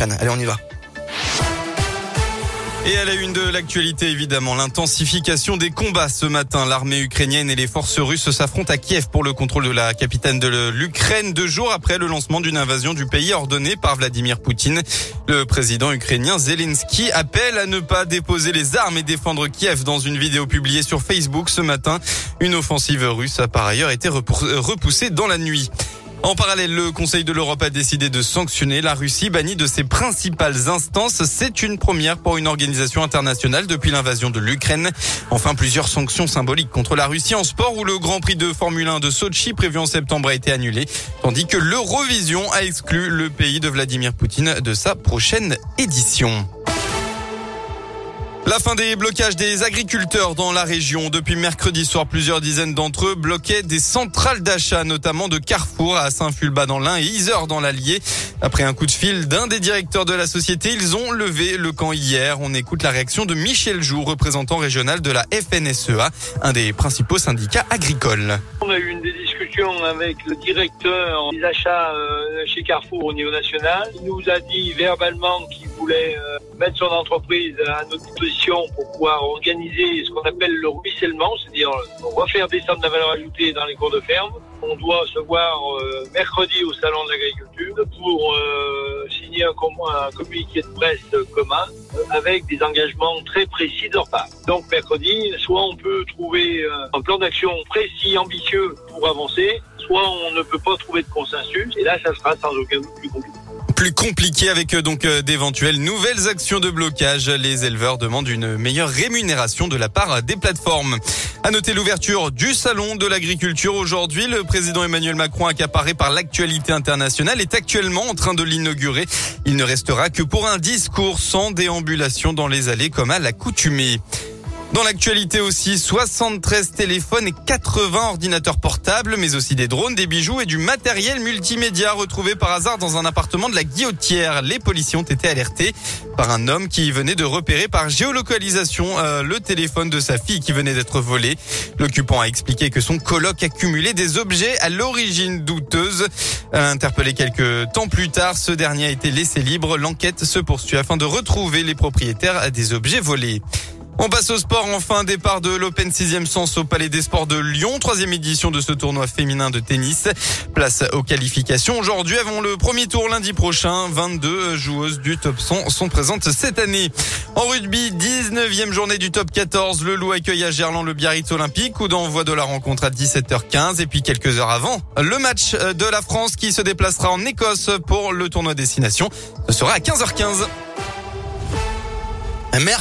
Allez, on y va. Et à la une de l'actualité, évidemment, l'intensification des combats ce matin. L'armée ukrainienne et les forces russes s'affrontent à Kiev pour le contrôle de la capitale de l'Ukraine deux jours après le lancement d'une invasion du pays ordonnée par Vladimir Poutine. Le président ukrainien Zelensky appelle à ne pas déposer les armes et défendre Kiev dans une vidéo publiée sur Facebook ce matin. Une offensive russe a par ailleurs été repoussée dans la nuit. En parallèle, le Conseil de l'Europe a décidé de sanctionner la Russie bannie de ses principales instances. C'est une première pour une organisation internationale depuis l'invasion de l'Ukraine. Enfin, plusieurs sanctions symboliques contre la Russie en sport où le Grand Prix de Formule 1 de Sochi prévu en septembre a été annulé, tandis que l'Eurovision a exclu le pays de Vladimir Poutine de sa prochaine édition. La fin des blocages des agriculteurs dans la région. Depuis mercredi soir, plusieurs dizaines d'entre eux bloquaient des centrales d'achat, notamment de Carrefour à Saint-Fulbas dans l'Ain et Isère dans l'Allier. Après un coup de fil d'un des directeurs de la société, ils ont levé le camp hier. On écoute la réaction de Michel Joux, représentant régional de la FNSEA, un des principaux syndicats agricoles. On a eu une avec le directeur des achats euh, chez Carrefour au niveau national. Il nous a dit verbalement qu'il voulait euh, mettre son entreprise à notre disposition pour pouvoir organiser ce qu'on appelle le ruissellement, c'est-à-dire refaire descendre la valeur ajoutée dans les cours de ferme. On doit se voir euh, mercredi au salon de l'agriculture pour euh, signer un, un, communiqué de presse commun avec des engagements très précis de leur part. Donc mercredi, soit on peut trouver un plan d'action précis, ambitieux pour avancer, soit on ne peut pas trouver de consensus, et là ça sera sans aucun doute plus compliqué plus compliqué avec euh, donc euh, d'éventuelles nouvelles actions de blocage. Les éleveurs demandent une meilleure rémunération de la part des plateformes. À noter l'ouverture du salon de l'agriculture aujourd'hui. Le président Emmanuel Macron, accaparé par l'actualité internationale, est actuellement en train de l'inaugurer. Il ne restera que pour un discours sans déambulation dans les allées comme à l'accoutumée. Dans l'actualité aussi, 73 téléphones et 80 ordinateurs portables, mais aussi des drones, des bijoux et du matériel multimédia retrouvés par hasard dans un appartement de la Guillotière. Les policiers ont été alertés par un homme qui venait de repérer par géolocalisation euh, le téléphone de sa fille qui venait d'être volé. L'occupant a expliqué que son coloc accumulait des objets à l'origine douteuse. Interpellé quelques temps plus tard, ce dernier a été laissé libre. L'enquête se poursuit afin de retrouver les propriétaires des objets volés. On passe au sport. Enfin, départ de l'Open 6e sens au Palais des Sports de Lyon. Troisième édition de ce tournoi féminin de tennis. Place aux qualifications. Aujourd'hui, avant le premier tour lundi prochain, 22 joueuses du top 100 sont présentes cette année. En rugby, 19e journée du top 14. Le Loup accueille à Gerland le Biarritz Olympique. Ou d'envoi de la rencontre à 17h15. Et puis quelques heures avant, le match de la France qui se déplacera en Écosse pour le tournoi destination. Ce sera à 15h15. Merci.